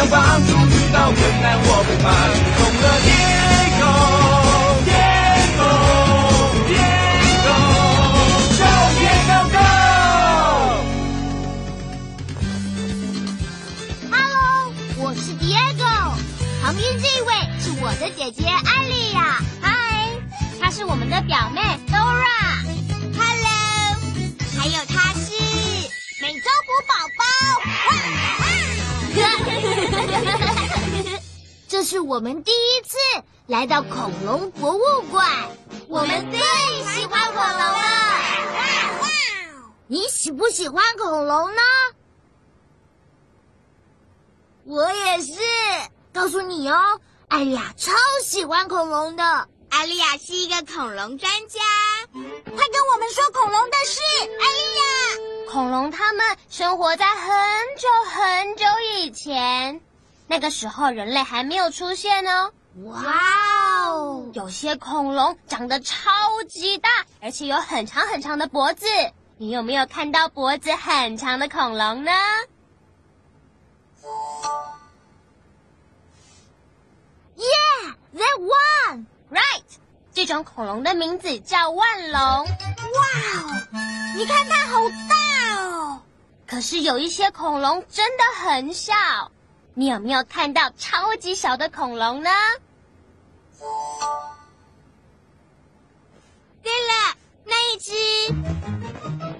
家互相帮助，遇到困难我不怕。出动了，Diego Diego Diego Go Diego Go！Hello，我是 Diego，旁边这位是我的姐姐艾丽亚。嗨，她是我们的表妹是我们第一次来到恐龙博物馆，我们最喜欢恐龙了。你喜不喜欢恐龙呢？我也是，告诉你哦，艾丽亚超喜欢恐龙的。艾丽亚是一个恐龙专家，快跟我们说恐龙的事，艾丽亚。恐龙它们生活在很久很久以前，那个时候人类还没有出现哦。哇哦！有些恐龙长得超级大，而且有很长很长的脖子。你有没有看到脖子很长的恐龙呢？Yeah, that one. Right. 这种恐龙的名字叫万龙。哇哦，你看它好大哦！可是有一些恐龙真的很小。你有没有看到超级小的恐龙呢？对了，那一只。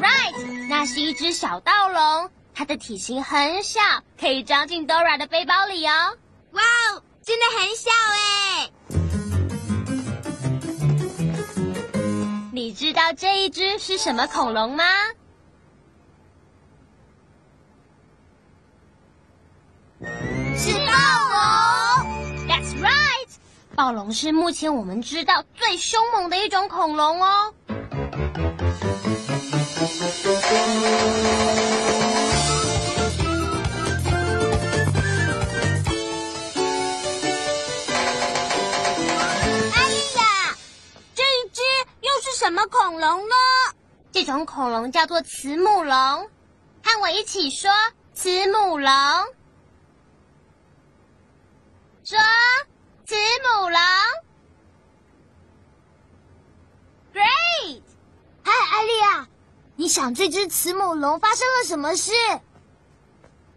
Right，那是一只小盗龙，它的体型很小，可以装进 Dora 的背包里哦。哇哦，真的很小哎！你知道这一只是什么恐龙吗？暴龙是目前我们知道最凶猛的一种恐龙哦。阿丽亚，这一只又是什么恐龙呢？这种恐龙叫做慈母龙，和我一起说慈母龙。说慈母龙，Great！嗨，艾莉亚，你想这只慈母龙发生了什么事？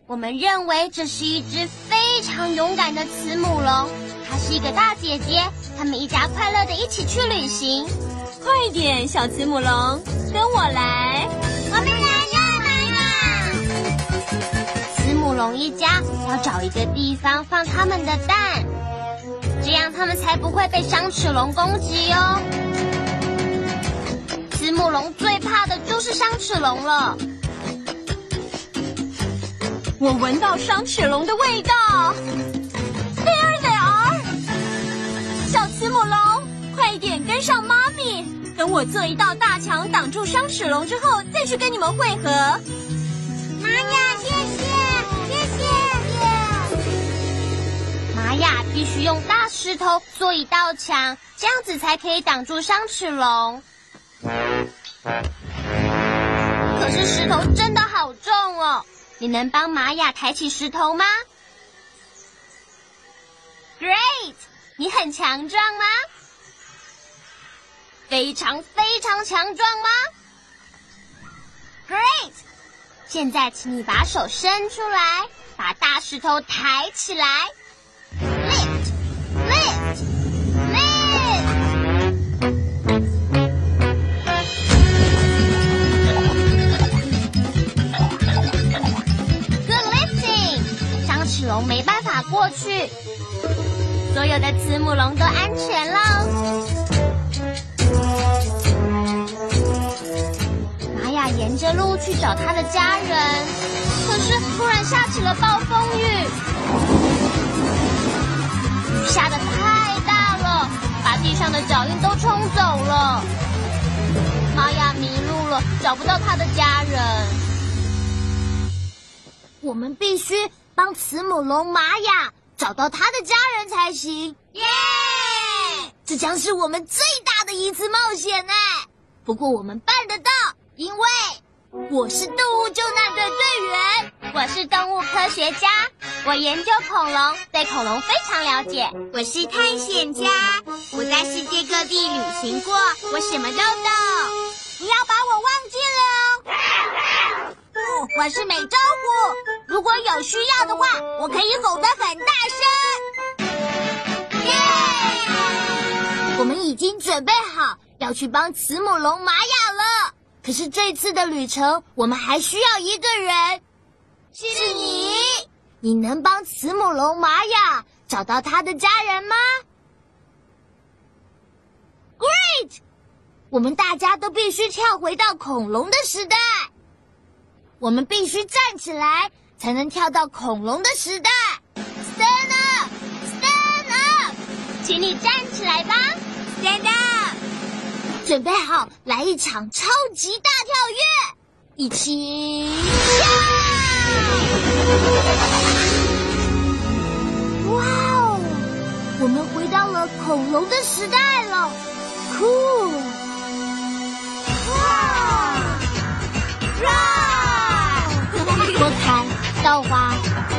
我们认为这是一只非常勇敢的慈母龙，它是一个大姐姐，他们一家快乐的一起去旅行。快点，小慈母龙，跟我来！我们来干嘛呀？慈母龙一家要找一个地方放他们的蛋，这样他们才不会被伤齿龙攻击哦。慈母龙最怕的就是伤齿龙了。我闻到伤齿龙的味道。There they are！小慈母龙，快点跟上妈咪，等我做一道大墙挡住伤齿龙之后，再去跟你们会合。玛雅，谢谢，谢谢。玛雅必须用大石头做一道墙，这样子才可以挡住伤齿龙。可是石头真的好重哦，你能帮玛雅抬起石头吗？Great，你很强壮吗？非常非常强壮吗？Great，现在请你把手伸出来，把大石头抬起来。你。good lifting，张齿龙没办法过去，所有的慈母龙都安全了。玛雅沿着路去找他的家人，可是突然下起了暴风雨。雨下的。上的脚印都冲走了。玛雅迷路了，找不到他的家人。我们必须帮慈母龙玛雅。找到他的家人才行，耶！这将是我们最大的一次冒险呢。不过我们办得到，因为我是动物救难队队员，我是动物科学家，我研究恐龙，对恐龙非常了解。我是探险家，我在世界各地旅行过，我什么都懂。不要把我忘记了哦。我是美洲虎，如果有需要的话，我可以吼得很大声。耶！我们已经准备好要去帮慈母龙玛雅了。可是这次的旅程，我们还需要一个人，是你。你能帮慈母龙玛雅找到他的家人吗？Great！我们大家都必须跳回到恐龙的时代。我们必须站起来，才能跳到恐龙的时代。Stand up, stand up，请你站起来吧。Stand up，准备好来一场超级大跳跃，一起跳！哇哦，我们回到了恐龙的时代了酷！哇哇！我看豆花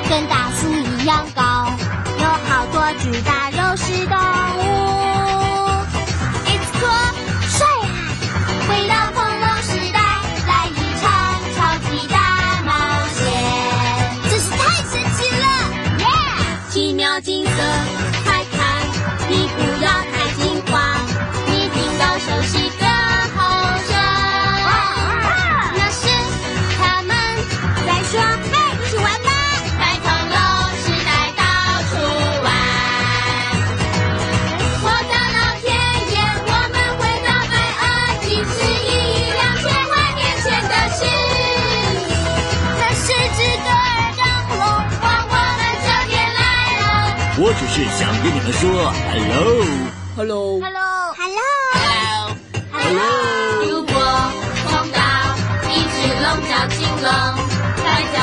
跟大树一样高，有好多巨大金色。是想跟你们说，hello，hello，hello，hello，hello。如果碰到一只龙叫青龙，快叫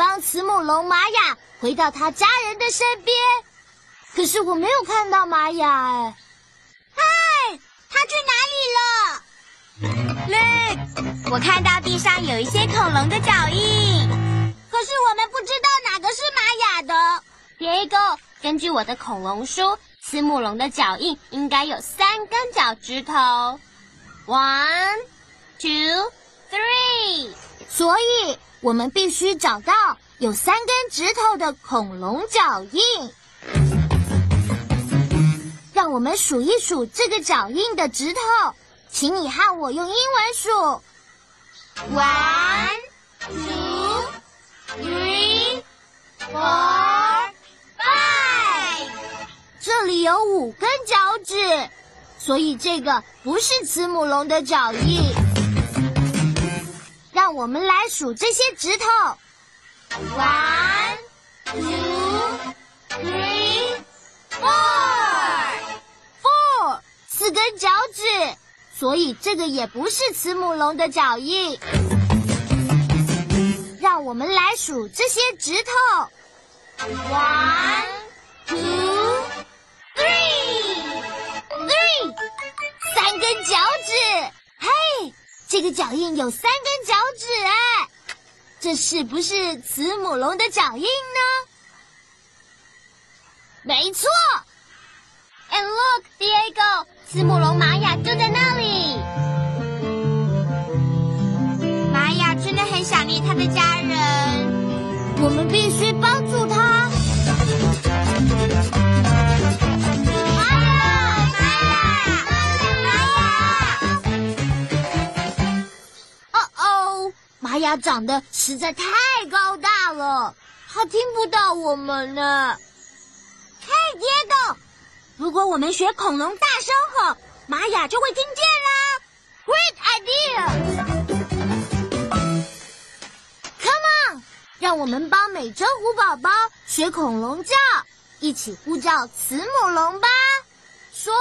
帮慈母龙玛雅回到他家人的身边，可是我没有看到玛雅哎。嗨，他去哪里了？Look，我看到地上有一些恐龙的脚印，可是我们不知道哪个是玛雅的。Diego，根据我的恐龙书，慈母龙的脚印应该有三根脚趾头。One, two, three。所以我们必须找到有三根指头的恐龙脚印。让我们数一数这个脚印的指头，请你和我用英文数。One, two, three, four, five。这里有五根脚趾，所以这个不是慈母龙的脚印。让我们来数这些指头。One, two, three, four。four 四根脚趾，所以这个也不是慈母龙的脚印。让我们来数这些指头 One, two, three。，three 三根脚趾。这个脚印有三根脚趾哎，这是不是慈母龙的脚印呢？没错。And look, Diego，慈母龙玛雅就在那里。玛雅真的很想念他的家人，我们必须帮助他。玛雅长得实在太高大了，他听不到我们呢。嘿，Diego，如果我们学恐龙大声吼，玛雅就会听见啦。Great idea！Come on，让我们帮美洲虎宝宝学恐龙叫，一起呼叫慈母龙吧。说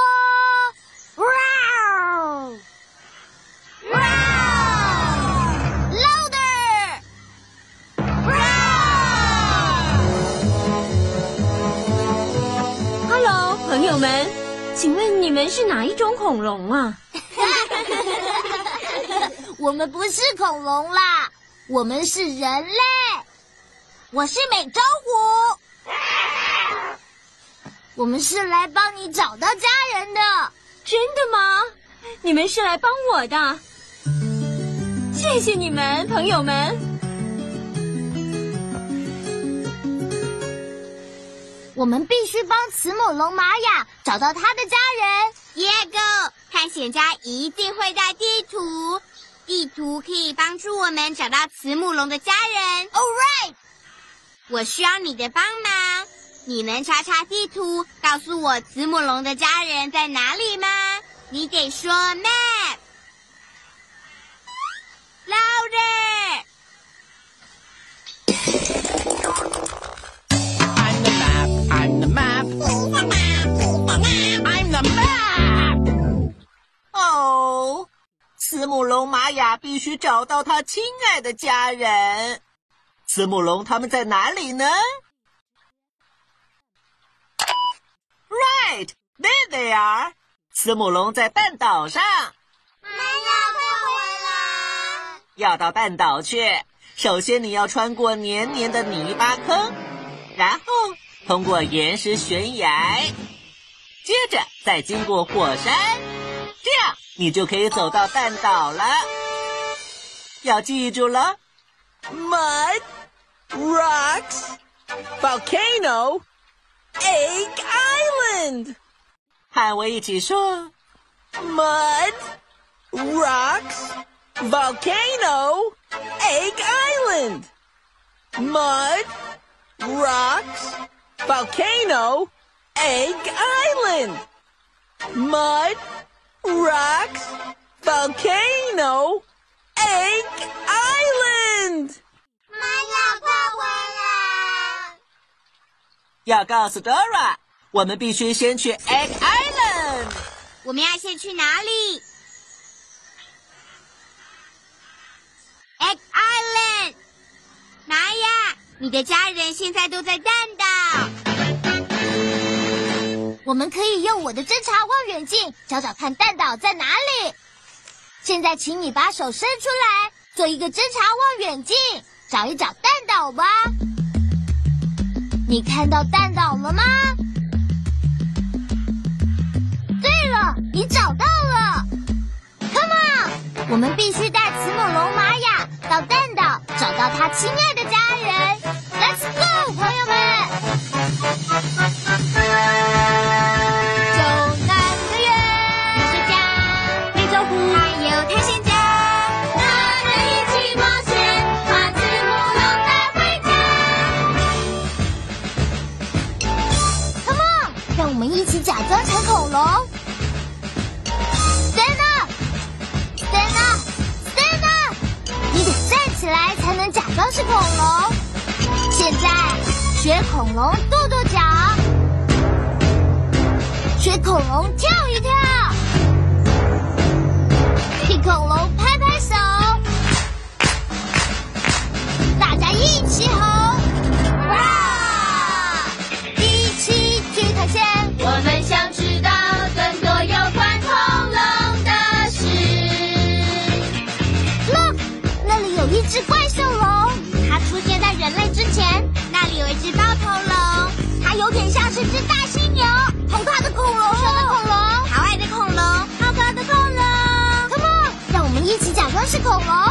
，Wow！Wow！Louder！Wow！请问你们是哪一种恐龙啊？我们不是恐龙啦，我们是人类。我是美洲虎，我们是来帮你找到家人的。真的吗？你们是来帮我的，谢谢你们，朋友们。我们必须帮慈母龙玛雅找到他的家人。Diego，探险家一定会带地图，地图可以帮助我们找到慈母龙的家人。All right，我需要你的帮忙，你能查查地图，告诉我慈母龙的家人在哪里吗？你得说 map。Louder！哦，慈母龙玛雅必须找到他亲爱的家人。慈母龙他们在哪里呢？Right, there they are。慈母龙在半岛上。玛雅，快回来！要到半岛去，首先你要穿过黏黏的泥巴坑，然后通过岩石悬崖，接着再经过火山，这样你就可以走到半岛了。要记住了，mud, rocks, volcano, egg island。和我一起说，mud, rocks。Volcano, Egg Island. Mud, rocks, volcano, Egg Island. Mud, rocks, volcano, Egg Island. 玛雅，快回来！要告诉 Dora，我们必须先去 Egg Island。我们要先去哪里？Egg Island。玛雅，你的家人现在都在蛋岛。我们可以用我的侦察望远镜找找看蛋岛在哪里。现在，请你把手伸出来，做一个侦察望远镜，找一找蛋岛吧。你看到蛋岛了吗？对了，你找到了。Come on，我们必须带慈母龙玛雅到蛋岛，找到他亲爱的家人。学恐龙跺跺脚，学恐龙跳龙。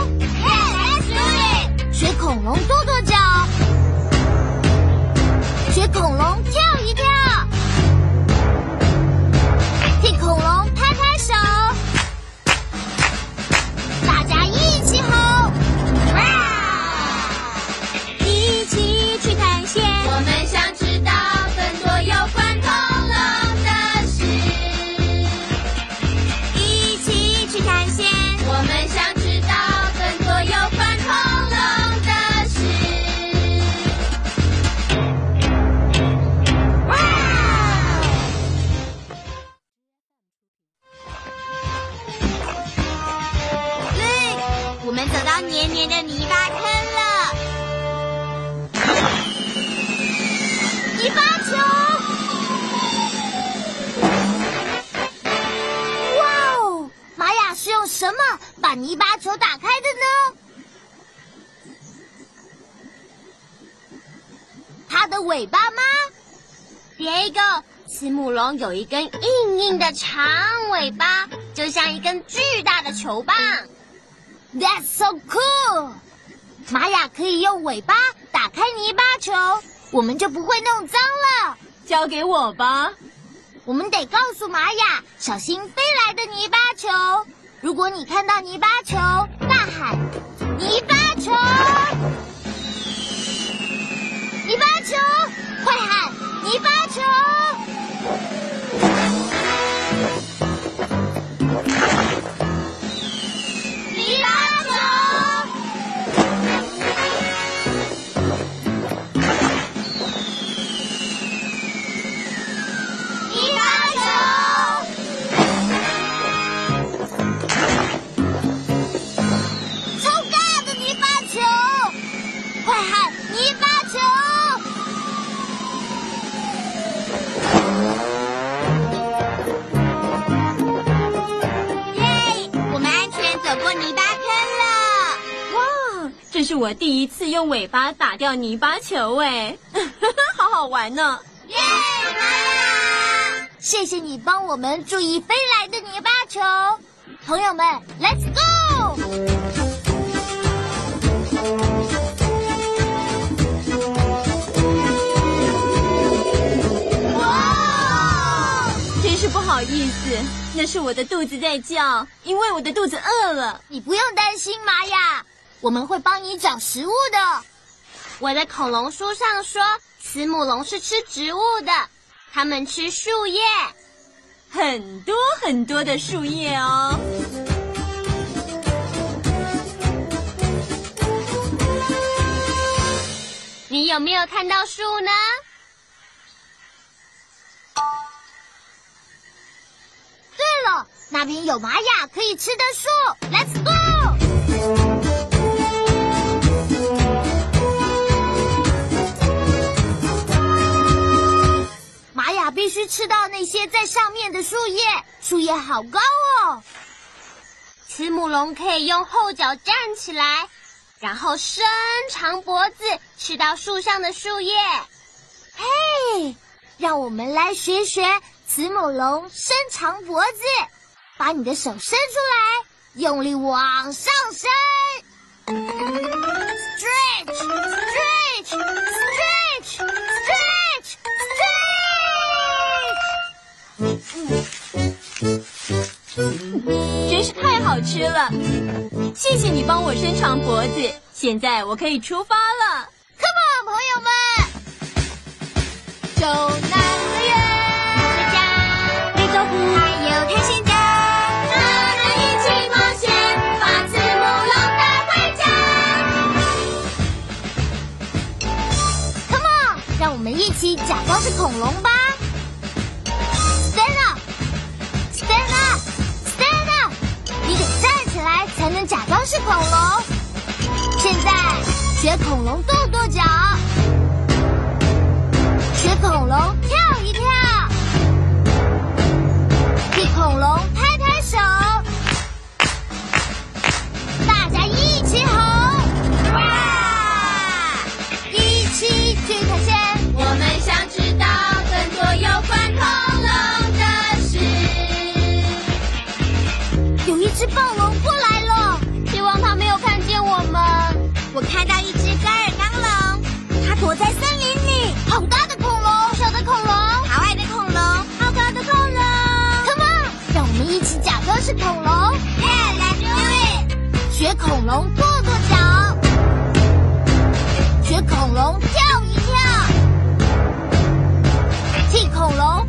尾巴吗？别个，慈母龙有一根硬硬的长尾巴，就像一根巨大的球棒。That's so cool！玛雅可以用尾巴打开泥巴球，我们就不会弄脏了。交给我吧。我们得告诉玛雅，小心飞来的泥巴球。如果你看到泥巴球，大喊“泥巴球”，球，快喊“泥巴球”。第一次用尾巴打掉泥巴球，哎，好好玩呢。耶，玛雅！谢谢你帮我们注意飞来的泥巴球，朋友们，Let's go！哇！真是不好意思，那是我的肚子在叫，因为我的肚子饿了。你不用担心，玛雅，我们会帮你找食物的。我的恐龙书上说，慈母龙是吃植物的，它们吃树叶。很多很多的树叶哦。你有没有看到树呢？对了，那边有玛雅可以吃的树，Let's go！必须吃到那些在上面的树叶，树叶好高哦。慈母龙可以用后脚站起来，然后伸长脖子吃到树上的树叶。嘿，让我们来学学慈母龙伸长脖子，把你的手伸出来，用力往上伸。Stretch, 好吃了！谢谢你帮我伸长脖子，现在我可以出发了。Come on，朋友们，走南的远，大家非洲虎还有探险家，让人一起冒险，把子母龙带回家。，Come on，让我们一起假装是恐龙吧。才能假装是恐龙。现在学恐龙跺跺脚，学恐龙跳一跳，替恐龙拍拍手，大家一起吼！哇！一起去探险。我们想知道更多有关恐龙的事。有一只暴龙是恐龙，Yeah，let's do it！学恐龙跺跺脚，学恐龙跳一跳，替恐龙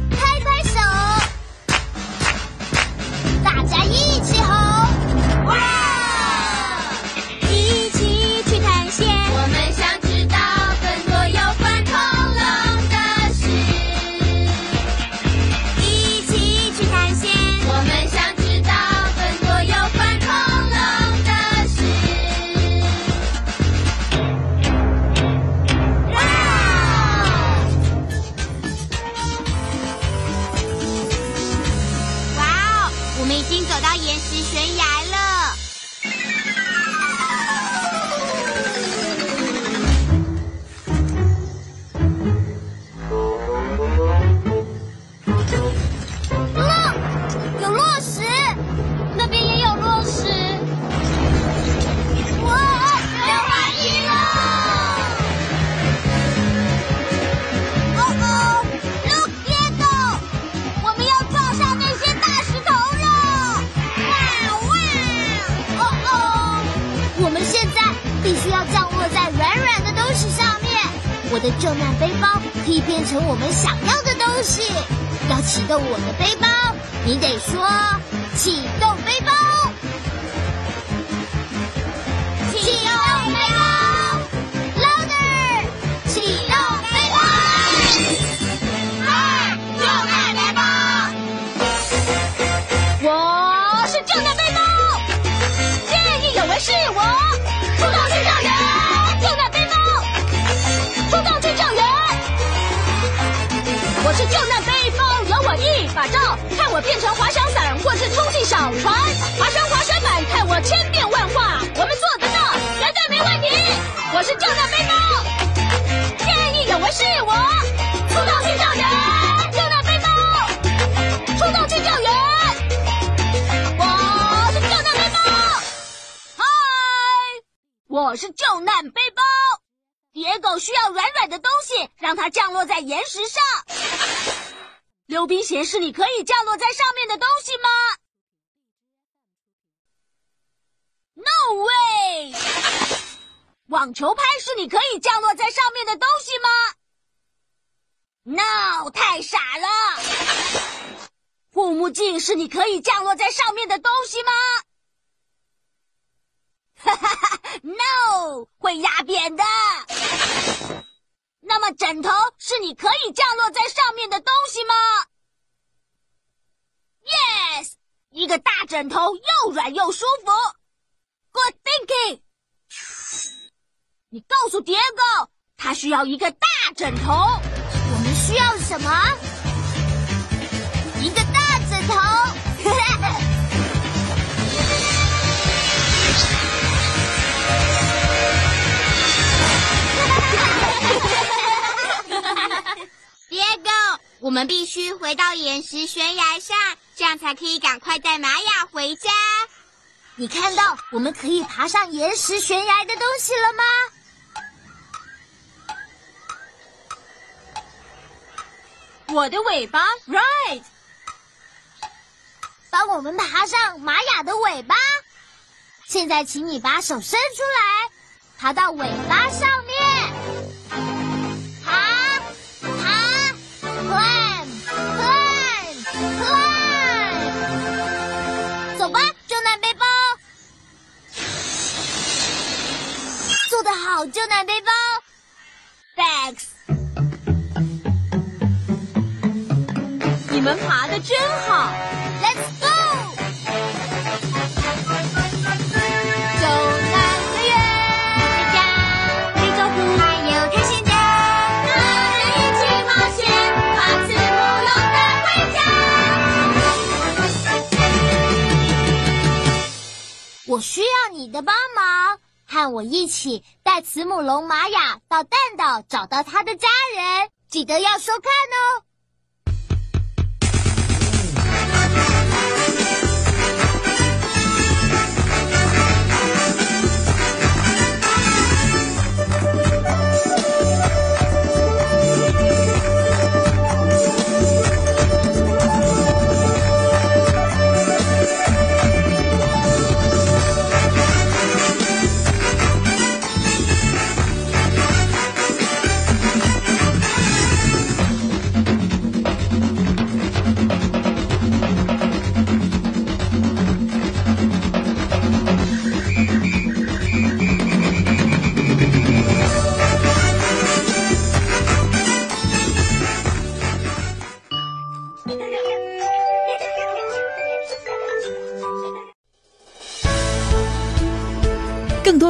小船，爬上滑水板，看我千变万化，我们做得到，绝对没问题。我是救难背包，见义勇为是我，出动去救援，救难背包，出动去救援。我是救难背包，嗨，我是救难背包。野狗需要软软的东西，让它降落在岩石上。溜冰鞋是你可以降落在上面的东西吗？No way！网球拍是你可以降落在上面的东西吗？No，太傻了。护目镜是你可以降落在上面的东西吗？哈哈哈，no，会压扁的。那么枕头是你可以降落在上面的东西吗？Yes，一个大枕头又软又舒服。Good thinking。你告诉蝶狗，他需要一个大枕头。我们需要什么？一个大枕头。别狗，我们必须回到岩石悬崖上，这样才可以赶快带玛雅回家。你看到我们可以爬上岩石悬崖的东西了吗？我的尾巴，right。帮我们爬上玛雅的尾巴。现在，请你把手伸出来，爬到尾巴上面，好，救难背包。Thanks。你们爬的真好。Let's go！救难队员，家，非洲虎，还有探险家，让人一起冒险，把慈母龙带回家。我需要你的帮，和我一起带慈母龙玛雅到蛋岛找到他的家人，记得要收看哦。